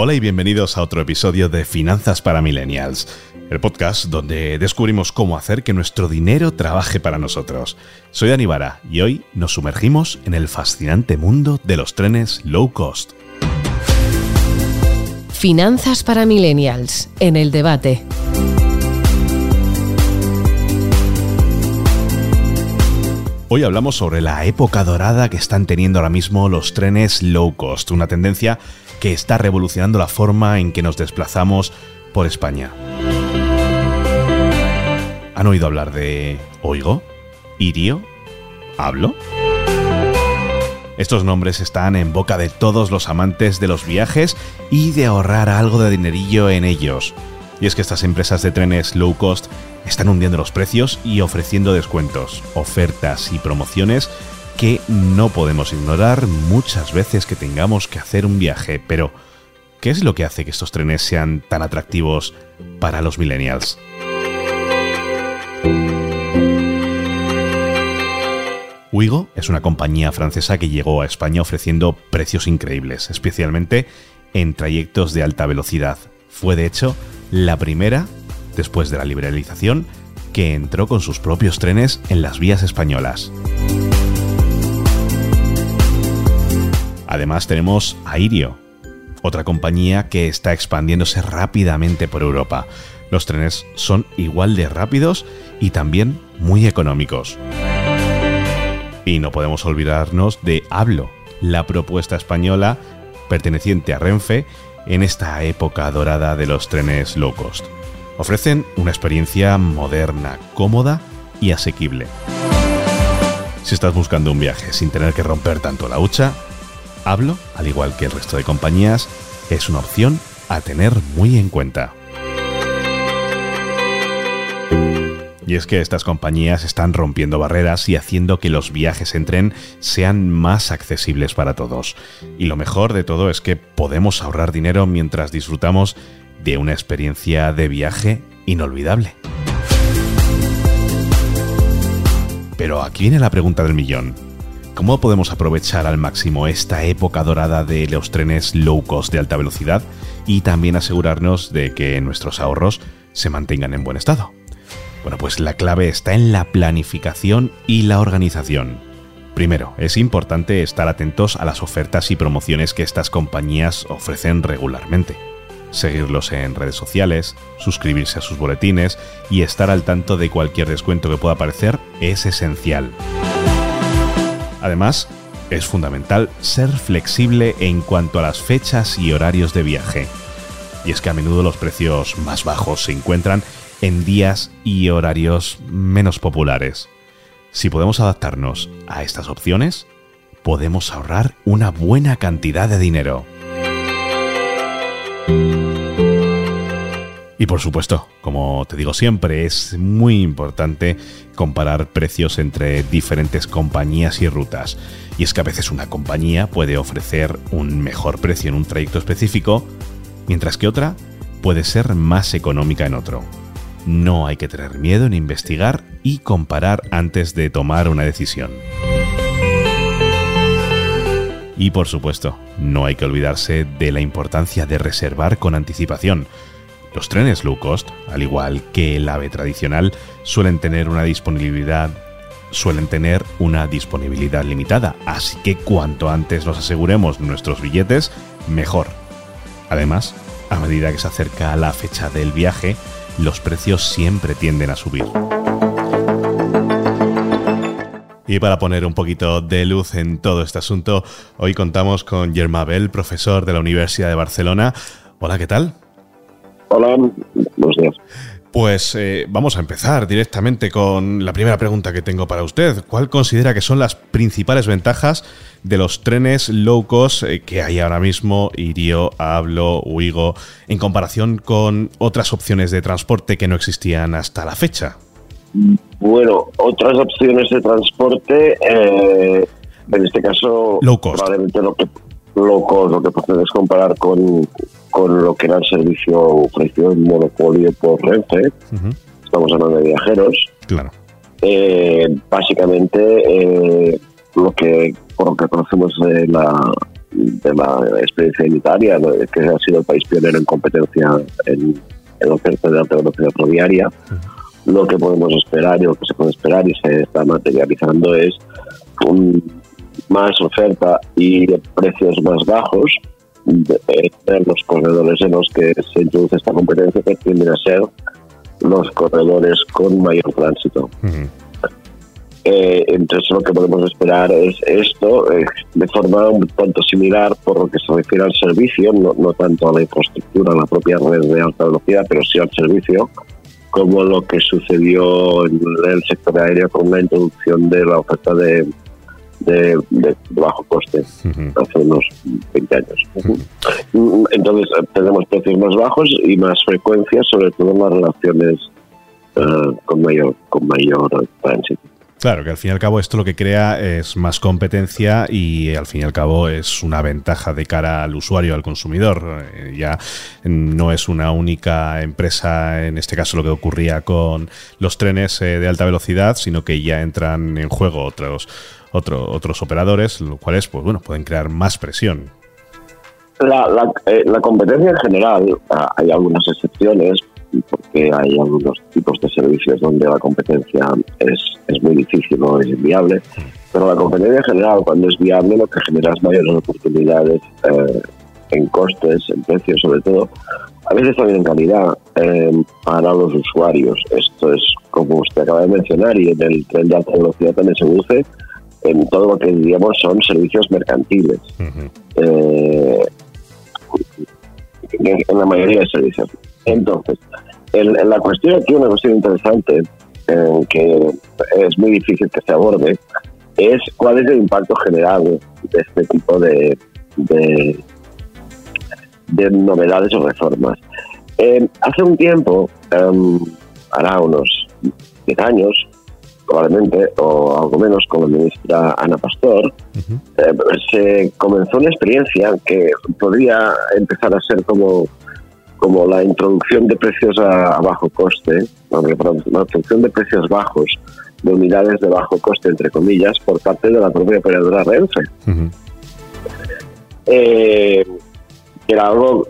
Hola y bienvenidos a otro episodio de Finanzas para Millennials, el podcast donde descubrimos cómo hacer que nuestro dinero trabaje para nosotros. Soy Dani Vara y hoy nos sumergimos en el fascinante mundo de los trenes low cost. Finanzas para Millennials, en el debate. Hoy hablamos sobre la época dorada que están teniendo ahora mismo los trenes low cost, una tendencia que está revolucionando la forma en que nos desplazamos por España. ¿Han oído hablar de Oigo? ¿Irio? ¿Hablo? Estos nombres están en boca de todos los amantes de los viajes y de ahorrar algo de dinerillo en ellos. Y es que estas empresas de trenes low cost están hundiendo los precios y ofreciendo descuentos, ofertas y promociones que no podemos ignorar muchas veces que tengamos que hacer un viaje, pero ¿qué es lo que hace que estos trenes sean tan atractivos para los millennials? Wigo es una compañía francesa que llegó a España ofreciendo precios increíbles, especialmente en trayectos de alta velocidad. Fue de hecho la primera, después de la liberalización, que entró con sus propios trenes en las vías españolas. Además tenemos Airio, otra compañía que está expandiéndose rápidamente por Europa. Los trenes son igual de rápidos y también muy económicos. Y no podemos olvidarnos de Hablo, la propuesta española perteneciente a Renfe en esta época dorada de los trenes low cost. Ofrecen una experiencia moderna, cómoda y asequible. Si estás buscando un viaje sin tener que romper tanto la hucha, Hablo, al igual que el resto de compañías, es una opción a tener muy en cuenta. Y es que estas compañías están rompiendo barreras y haciendo que los viajes en tren sean más accesibles para todos. Y lo mejor de todo es que podemos ahorrar dinero mientras disfrutamos de una experiencia de viaje inolvidable. Pero aquí viene la pregunta del millón. ¿Cómo podemos aprovechar al máximo esta época dorada de los trenes low cost de alta velocidad y también asegurarnos de que nuestros ahorros se mantengan en buen estado? Bueno, pues la clave está en la planificación y la organización. Primero, es importante estar atentos a las ofertas y promociones que estas compañías ofrecen regularmente. Seguirlos en redes sociales, suscribirse a sus boletines y estar al tanto de cualquier descuento que pueda aparecer es esencial. Además, es fundamental ser flexible en cuanto a las fechas y horarios de viaje. Y es que a menudo los precios más bajos se encuentran en días y horarios menos populares. Si podemos adaptarnos a estas opciones, podemos ahorrar una buena cantidad de dinero. Y por supuesto, como te digo siempre, es muy importante comparar precios entre diferentes compañías y rutas. Y es que a veces una compañía puede ofrecer un mejor precio en un trayecto específico, mientras que otra puede ser más económica en otro. No hay que tener miedo en investigar y comparar antes de tomar una decisión. Y por supuesto, no hay que olvidarse de la importancia de reservar con anticipación los trenes low cost, al igual que el AVE tradicional, suelen tener una disponibilidad suelen tener una disponibilidad limitada, así que cuanto antes nos aseguremos nuestros billetes, mejor. Además, a medida que se acerca la fecha del viaje, los precios siempre tienden a subir. Y para poner un poquito de luz en todo este asunto, hoy contamos con Germabel, profesor de la Universidad de Barcelona. Hola, ¿qué tal? Hola, buenos días. Pues eh, vamos a empezar directamente con la primera pregunta que tengo para usted. ¿Cuál considera que son las principales ventajas de los trenes low cost eh, que hay ahora mismo, Irio, Hablo, Uigo, en comparación con otras opciones de transporte que no existían hasta la fecha? Bueno, otras opciones de transporte, eh, en este caso, low cost. probablemente lo que low lo que puedes comparar con con lo que era el servicio ofrecido en monopolio por Renfe. Estamos hablando de viajeros. Claro. Eh, básicamente, eh, lo que por lo que conocemos de la, de la experiencia en Italia, que ha sido el país pionero en competencia en, en oferta de alta velocidad ferroviaria. Lo que podemos esperar y lo que se puede esperar y se está materializando es un, más oferta y precios más bajos los corredores en los que se introduce esta competencia que tienden a ser los corredores con mayor tránsito. Eh, entonces lo que podemos esperar es esto eh, de forma un tanto similar por lo que se refiere al servicio, no, no tanto a la infraestructura, a la propia red de alta velocidad, pero sí al servicio, como lo que sucedió en el sector aéreo con la introducción de la oferta de, de, bajo coste hace unos 20 años. Entonces tenemos precios más bajos y más frecuencia, sobre todo en las relaciones eh, con mayor con mayor tránsito. Claro, que al fin y al cabo esto lo que crea es más competencia y al fin y al cabo es una ventaja de cara al usuario, al consumidor. Eh, ya no es una única empresa, en este caso lo que ocurría con los trenes eh, de alta velocidad, sino que ya entran en juego otros, otros operadores, los cuales pues bueno, pueden crear más presión. La, eh, la competencia en general, ah, hay algunas excepciones, porque hay algunos tipos de servicios donde la competencia es, es muy difícil o es inviable, pero la competencia en general, cuando es viable, lo que genera es mayores oportunidades eh, en costes, en precios sobre todo, a veces también en calidad eh, para los usuarios. Esto es, como usted acaba de mencionar, y en el tren de alta velocidad también se produce en todo lo que diríamos son servicios mercantiles. Eh, en la mayoría de servicios. Entonces, la cuestión aquí, una cuestión interesante, eh, que es muy difícil que se aborde, es cuál es el impacto general de este tipo de, de, novedades o reformas. Eh, hace un tiempo, um, hará unos 10 años, probablemente, o algo menos, con la ministra Ana Pastor, eh, se comenzó una experiencia que podría empezar a ser como como la introducción de precios a, bajo coste, la introducción de precios bajos, de unidades de bajo coste, entre comillas, por parte de la propia operadora Renfe. Eh, era algo,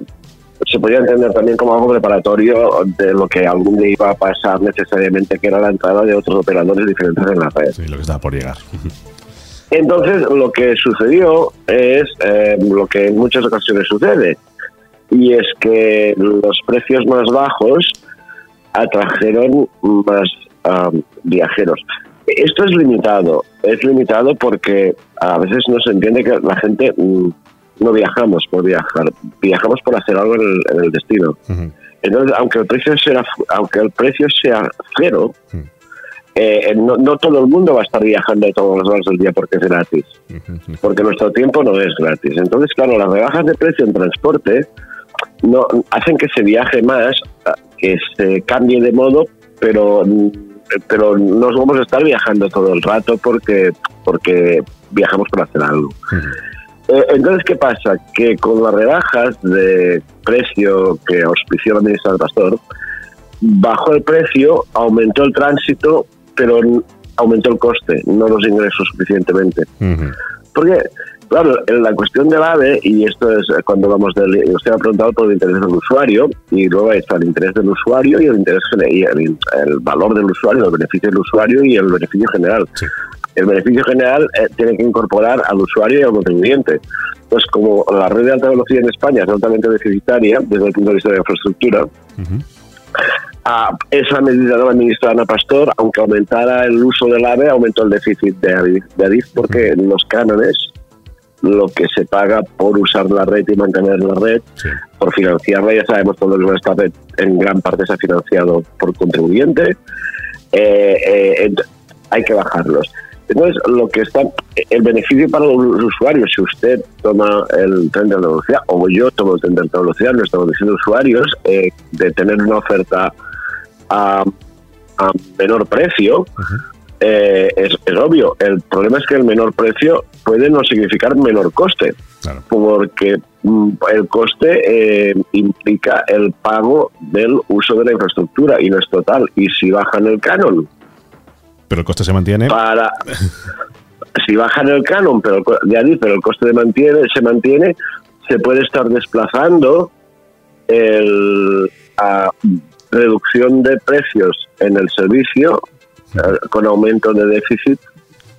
se podía entender también como algo preparatorio de lo que algún día iba a pasar necesariamente, que era la entrada de otros operadores diferentes en la red. Sí, lo que estaba por llegar. Entonces, lo que sucedió es eh, lo que en muchas ocasiones sucede, y es que los precios más bajos atrajeron más viajeros. Esto es limitado, es limitado porque a veces no se entiende que la gente mm, no viajamos por viajar, viajamos por hacer algo en el, destino. Entonces, aunque el precio sea, aunque el precio sea cero, eh, no, no, todo el mundo va a estar viajando todas las horas del día porque es gratis, porque nuestro tiempo no es gratis. Entonces, claro, las rebajas de precio en transporte no hacen que se viaje más, que se cambie de modo, pero pero no vamos a estar viajando todo el rato porque porque viajamos para hacer algo. Eh, entonces, ¿qué pasa? Que con las rebajas de precio que auspició la ministra del Pastor, bajó el precio, aumentó el tránsito, pero aumentó el coste, no los ingresos suficientemente. Porque Claro, la cuestión del AVE, y esto es cuando vamos del. Usted ha preguntado por el interés del usuario, y luego está el interés del usuario y el interés y el, valor del usuario, el beneficio del usuario y el beneficio general. El beneficio general eh, tiene que incorporar al usuario y al contribuyente. Pues como la red de alta velocidad en España es altamente deficitaria desde el punto de vista de la infraestructura, a esa medida de la ministra Ana Pastor, aunque aumentara el uso del AVE, aumentó el déficit de Adif, de Adif porque los cánones lo que se paga por usar la red y mantener la red, por financiarla. Ya sabemos todo que esta red en gran parte se ha financiado por contribuyente. Eh, eh, hay que bajarlos. Entonces, lo que está, el beneficio para los usuarios, si usted toma el tren de alta velocidad, o yo tomo el tren de alta velocidad, no estamos diciendo usuarios, eh, de tener una oferta a, menor precio, es, es, obvio. El problema es que el menor precio puede no significar menor coste, porque mm, el coste eh, implica el pago del uso de la infraestructura y no es total. Y si bajan el canon, pero el coste se mantiene. Para si bajan el canon pero de Adif, pero el coste de mantiene, se mantiene, se puede estar desplazando el, a reducción de precios en el servicio eh, con aumento de déficit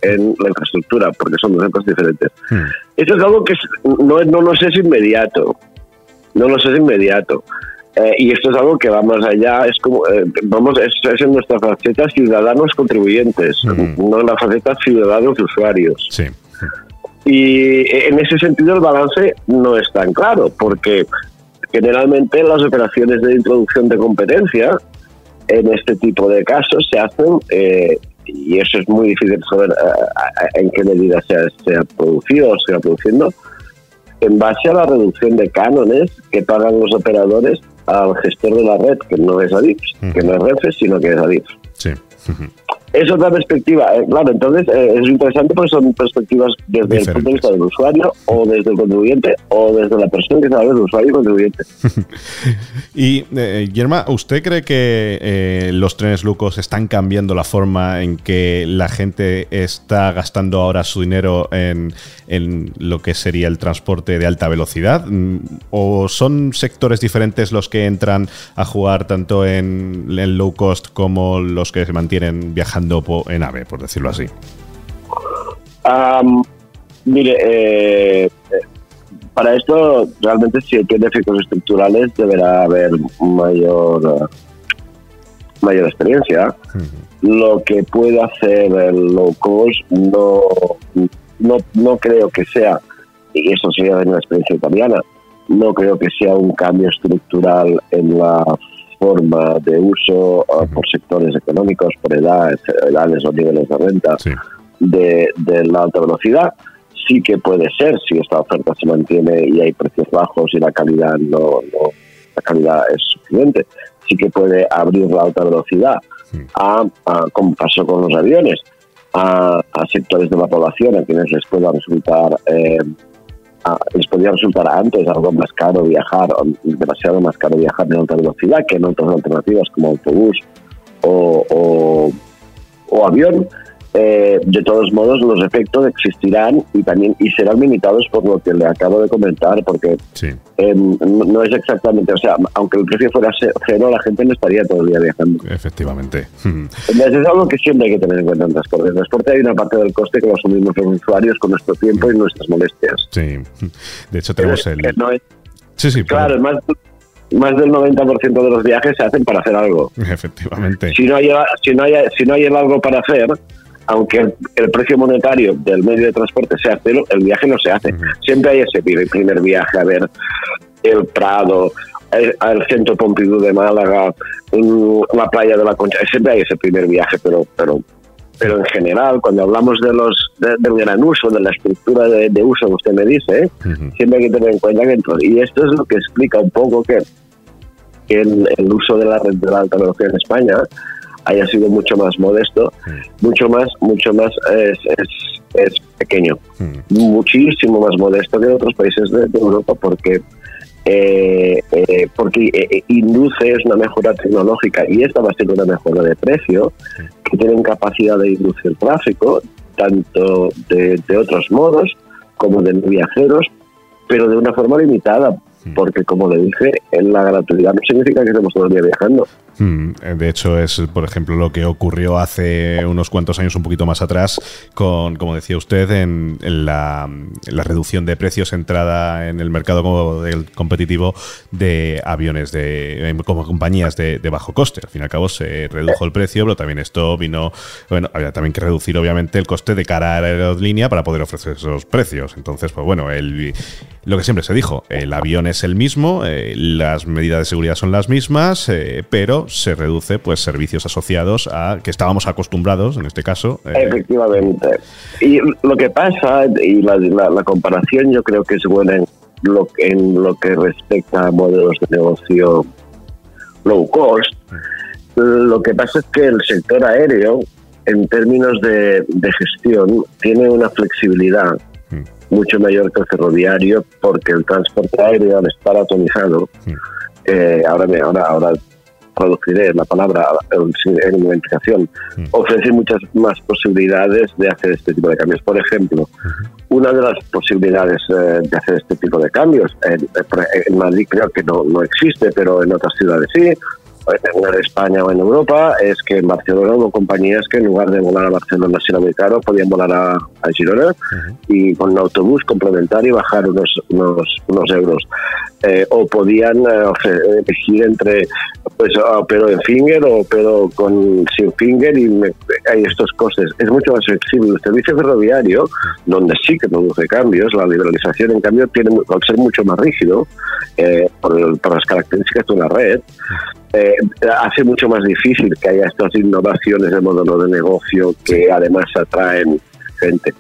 en la infraestructura, porque son dos épocas diferentes. Hmm. Eso es algo que no, no nos es inmediato, no nos es inmediato. Eh, y esto es algo que va más allá, es como, eh, vamos, es, en nuestra faceta ciudadanos contribuyentes, hmm. no en la faceta ciudadanos usuarios. Sí. Y en ese sentido el balance no es tan claro, porque generalmente las operaciones de introducción de competencia en este tipo de casos se hacen eh, y eso es muy difícil saber eh, en qué medida se ha, producido o se ha produciendo, en base a la reducción de cánones que pagan los operadores al gestor de la red, que no es Adif, que no es Renfe, sino que es Adif. Sí. Es otra perspectiva, eh, claro, entonces eh, es interesante porque son perspectivas desde el punto de vista del usuario o desde el contribuyente o desde la persona que sabe del usuario y contribuyente. y, eh, Yerma, ¿usted cree que eh, los trenes Lucos están cambiando la forma en que la gente está gastando ahora su dinero en, en lo que sería el transporte de alta velocidad? Mm, ¿O son sectores diferentes los que entran a jugar tanto en, en low cost como los que se mantienen viajando? En AVE, por decirlo así? mire, eh, para esto realmente si tiene efectos estructurales deberá haber mayor mayor experiencia. Lo que puede hacer el low cost no, no, no creo que sea, y eso sería de una experiencia italiana, no creo que sea un cambio estructural en la forma de uso ah, por sectores económicos, por edades, edades o niveles de renta de, la alta velocidad. Sí que puede ser si esta oferta se mantiene y hay precios bajos y la calidad no, la calidad es suficiente. Sí que puede abrir la alta velocidad a, como pasó con los aviones, a, sectores de la población a quienes les pueda resultar eh, les podría resultar antes algo más caro viajar, demasiado más caro viajar en alta velocidad que en otras alternativas como autobús o, o avión. Eh, de todos modos los efectos existirán y también y serán limitados por lo que le acabo de comentar porque em, no es exactamente o sea aunque el precio fuera cero la gente no estaría todo el día viajando. Efectivamente. Entonces, es algo que siempre hay que tener en cuenta en transporte. En transporte hay una parte del coste que lo asumimos los usuarios con nuestro tiempo y nuestras molestias. Sí. De hecho tenemos el sí sí claro más más del 90% de los viajes se hacen para hacer algo. Efectivamente. Si no hay, si no hay, si no hay algo para hacer, aunque el, precio monetario del medio de transporte sea cero, el viaje no se hace. Siempre hay ese primer viaje a ver el Prado, el, centro Pompidou de Málaga, la playa de la Concha. Siempre hay ese primer viaje, pero pero pero en general, cuando hablamos de los del gran uso, de la estructura de, uso que usted me dice, siempre hay que tener en cuenta que y esto es lo que explica un poco que, el, el, uso de la red de la alta velocidad en España haya sido mucho más modesto, mm. mucho más, mucho más es, es, pequeño, mm. muchísimo más modesto que en otros países de, Europa porque eh, eh, porque eh, induce es una mejora tecnológica y esta va a ser una mejora de precio que tienen capacidad de inducir tráfico tanto de, de otros modos como de viajeros pero de una forma limitada porque como le dije, en la gratuidad no significa que estemos todo el día viajando. Hmm, de hecho, es, por ejemplo, lo que ocurrió hace unos cuantos años, un poquito más atrás, con, como decía usted, en, la, reducción de precios entrada en el mercado del competitivo de aviones, de como compañías de, bajo coste. Al fin y al cabo se redujo el precio, pero también esto vino, bueno, había también que reducir obviamente el coste de cara a la aerolínea para poder ofrecer esos precios. Entonces, pues bueno, el, lo que siempre se dijo, el avión es el mismo, eh, las medidas de seguridad son las mismas, eh, pero se reduce pues servicios asociados a que estábamos acostumbrados en este caso. Eh. Efectivamente. Y lo que pasa, y la, la, comparación yo creo que es buena en lo, en lo que respecta a modelos de negocio low cost, lo que pasa es que el sector aéreo, en términos de, de gestión, tiene una flexibilidad mm. mucho mayor que el ferroviario porque el transporte aéreo al estar atomizado, mm. eh, ahora, ahora, ahora traduciré la palabra en una implicación, mm. ofrece muchas más posibilidades de hacer este tipo de cambios. Por ejemplo, una de las posibilidades eh, de hacer este tipo de cambios, en, en Madrid creo que no, no existe, pero en otras ciudades sí, en España o en Europa es que en Barcelona hubo compañías que en lugar de volar a Barcelona si era muy caro podían volar a, Girona y con un autobús complementar y bajar unos, unos, unos euros. Eh, o podían eh, elegir entre pues pero en finger o pero con sin finger y hay estos costes. Es mucho más flexible. El servicio ferroviario, donde sí que produce cambios, la liberalización en cambio tiene al ser mucho más rígido eh, por, por las características de una red, eh, hace mucho más difícil que haya estas innovaciones de modelo de negocio que además atraen gente.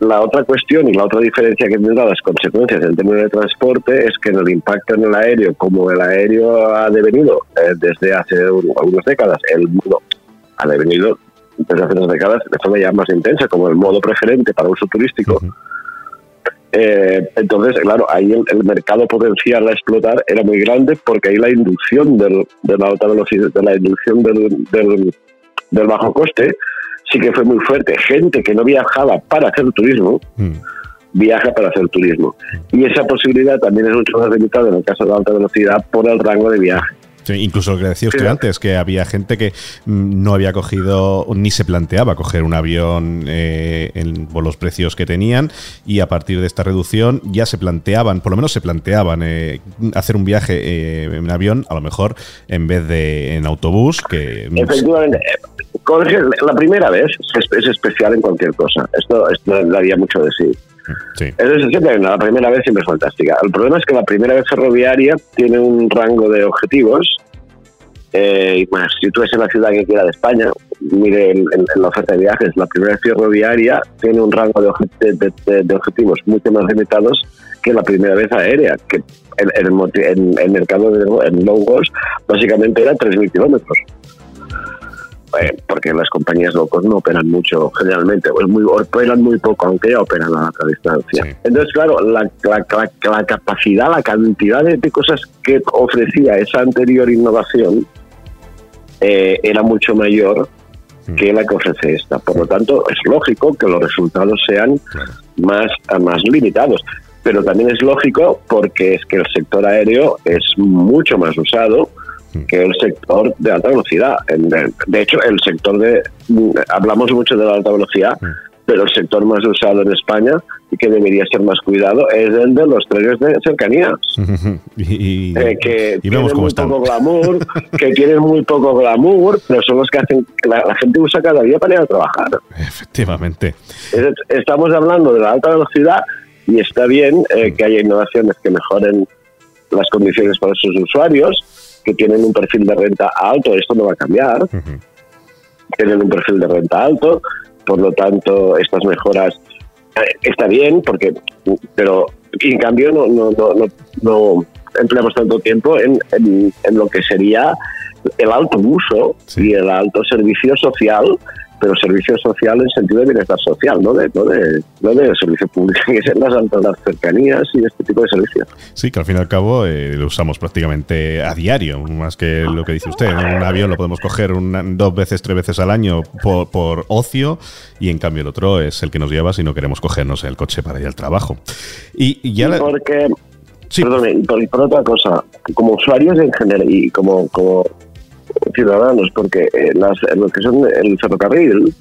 la otra cuestión y la otra diferencia que tendrá las consecuencias en términos de transporte es que en el impacto en el aéreo, como el aéreo ha devenido eh, desde hace algunas décadas, el modo ha devenido desde hace unas décadas de forma ya más intensa, como el modo preferente para uso turístico. Eh, entonces, claro, ahí el, mercado potencial a explotar era muy grande porque ahí la inducción del, de la alta velocidad, de la inducción del, del, bajo coste, sí que fue muy fuerte. Gente que no viajaba para hacer turismo, mm. viaja para hacer turismo. Y esa posibilidad también es mucho más limitada en el caso de la alta velocidad por el rango de viaje incluso lo que decía usted antes, que había gente que mm, no había cogido ni se planteaba coger un avión eh, por los precios que tenían y a partir de esta reducción ya se planteaban, por lo menos se planteaban eh, hacer un viaje eh, en avión, a lo mejor en vez de en autobús. que Efectivamente. La primera vez es, especial en cualquier cosa. Esto, esto daría mucho de sí. Sí. Es la primera vez siempre es fantástica. El problema es que la primera vez ferroviaria tiene un rango de objetivos. Eh, si tú ves en la ciudad que quiera de España, mire en, la oferta de viajes, la primera vez ferroviaria tiene un rango de, objetivos mucho más limitados que la primera vez aérea, que en, el mercado de en low cost básicamente era 3.000 kilómetros. Eh, porque las compañías locos no operan mucho generalmente, muy, operan muy poco, aunque ya operan a larga distancia. Entonces, claro, la, la, capacidad, la cantidad de, cosas que ofrecía esa anterior innovación eh, era mucho mayor mm. que la que ofrece esta. Por lo tanto, es lógico que los resultados sean más, más limitados. Pero también es lógico porque es que el sector aéreo es mucho más usado, que el sector de alta velocidad. De hecho, el sector de. Hablamos mucho de la alta velocidad, pero el sector más usado en España y que debería ser más cuidado es el de los trenes de cercanías. y, eh, que tienen muy poco glamour, que tienen muy poco glamour, pero son los que hacen que la, gente usa cada día para ir a trabajar. Efectivamente. estamos hablando de la alta velocidad y está bien eh, que haya innovaciones que mejoren las condiciones para sus usuarios, que tienen un perfil de renta alto, esto no va a cambiar, tienen un perfil de renta alto, por lo tanto estas mejoras eh, está bien, porque pero en cambio no, no, no, no, empleamos tanto tiempo en, en, lo que sería el alto uso y el alto servicio social pero servicio social en sentido de bienestar social, no de, no de, no de servicio público, que es las, las cercanías y este tipo de servicios. Sí, que al fin y al cabo eh, lo usamos prácticamente a diario, más que lo que dice usted. Un avión lo podemos coger dos veces, tres veces al año por, por, ocio y en cambio el otro es el que nos lleva si no queremos cogernos el coche para ir al trabajo. Y, ya... porque... Sí. Perdón, por, por, otra cosa, como usuarios en general y como, como ciudadanos, porque eh, las, lo que son el ferrocarril,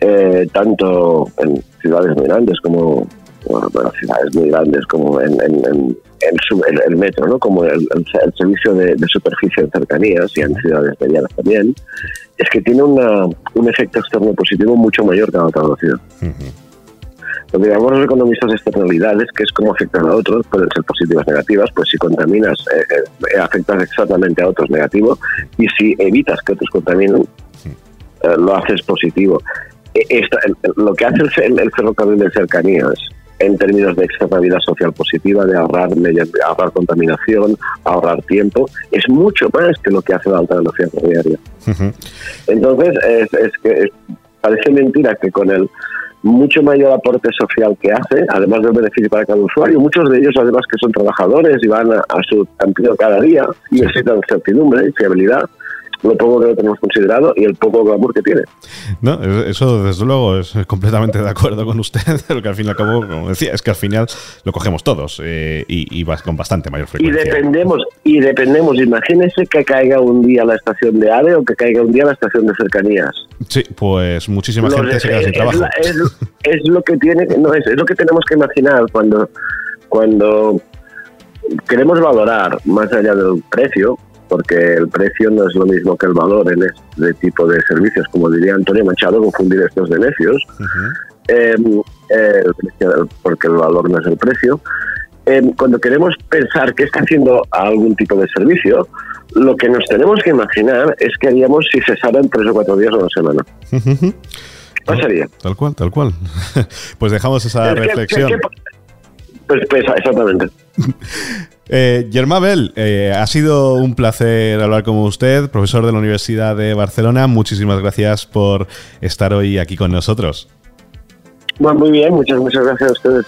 eh, tanto en ciudades muy grandes como bueno, ciudades muy grandes como en, en, el, metro, ¿no? como el, servicio de, superficie de cercanías y en ciudades medianas también, es que tiene una, un efecto externo positivo mucho mayor que la otra velocidad. Lo que llamamos los economistas externalidades, que es cómo afectan a otros, pueden ser positivas o negativas, pues si contaminas, eh, eh, afectas exactamente a otros negativo, y si evitas que otros contaminen, eh, lo haces positivo. E, lo que hace el, ferrocarril de cercanías en términos de externalidad social positiva, de ahorrar, ahorrar contaminación, ahorrar tiempo, es mucho más que lo que hace la alta velocidad ferroviaria. Entonces, es, es que parece mentira que con el mucho mayor aporte social que hace, además del beneficio para cada usuario. Muchos de ellos, además, que son trabajadores y van a, su empleo cada día y necesitan certidumbre y fiabilidad lo poco que lo tenemos considerado y el poco glamour que tiene. No, eso desde luego es completamente de acuerdo con usted, lo que al fin y al cabo, como decía, es que al final lo cogemos todos eh, y, vas con bastante mayor frecuencia. Y dependemos, y dependemos, imagínese que caiga un día la estación de AVE o que caiga un día la estación de cercanías. Sí, pues muchísima gente se queda sin trabajo. Es, lo que tiene, no, es, es lo que tenemos que imaginar cuando, cuando queremos valorar más allá del precio, porque el precio no es lo mismo que el valor en este tipo de servicios, como diría Antonio Machado, confundir estos de necios, em, porque el valor no es el precio. Em, cuando queremos pensar qué está haciendo algún tipo de servicio, lo que nos tenemos que imaginar es que haríamos si se en tres o cuatro días o una semana. Pasaría. Tal cual, tal cual. pues dejamos esa reflexión. Pues, pues exactamente. Eh, Bell, eh, ha sido un placer hablar con usted, profesor de la Universidad de Barcelona. Muchísimas gracias por estar hoy aquí con nosotros. Bueno, muy bien, muchas, muchas gracias a ustedes.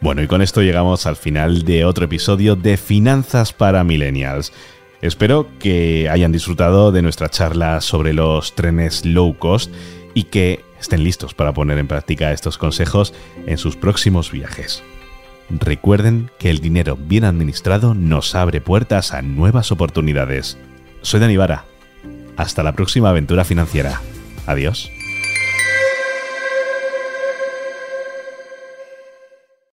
Bueno, y con esto llegamos al final de otro episodio de Finanzas para Millennials. Espero que hayan disfrutado de nuestra charla sobre los trenes low cost y que estén listos para poner en práctica estos consejos en sus próximos viajes. Recuerden que el dinero bien administrado nos abre puertas a nuevas oportunidades. Soy Dani Vara. Hasta la próxima aventura financiera. Adiós.